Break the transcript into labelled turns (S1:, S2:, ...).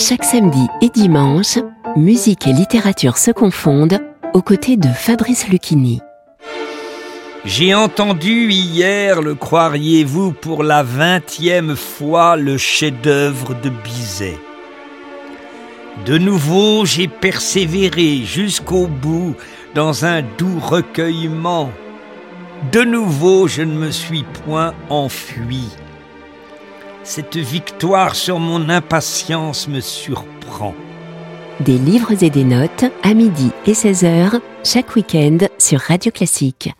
S1: Chaque samedi et dimanche, musique et littérature se confondent aux côtés de Fabrice Lucchini.
S2: J'ai entendu hier, le croiriez-vous, pour la vingtième fois le chef-d'œuvre de Bizet. De nouveau, j'ai persévéré jusqu'au bout dans un doux recueillement. De nouveau, je ne me suis point enfui. Cette victoire sur mon impatience me surprend.
S1: Des livres et des notes à midi et 16h chaque week-end sur Radio Classique.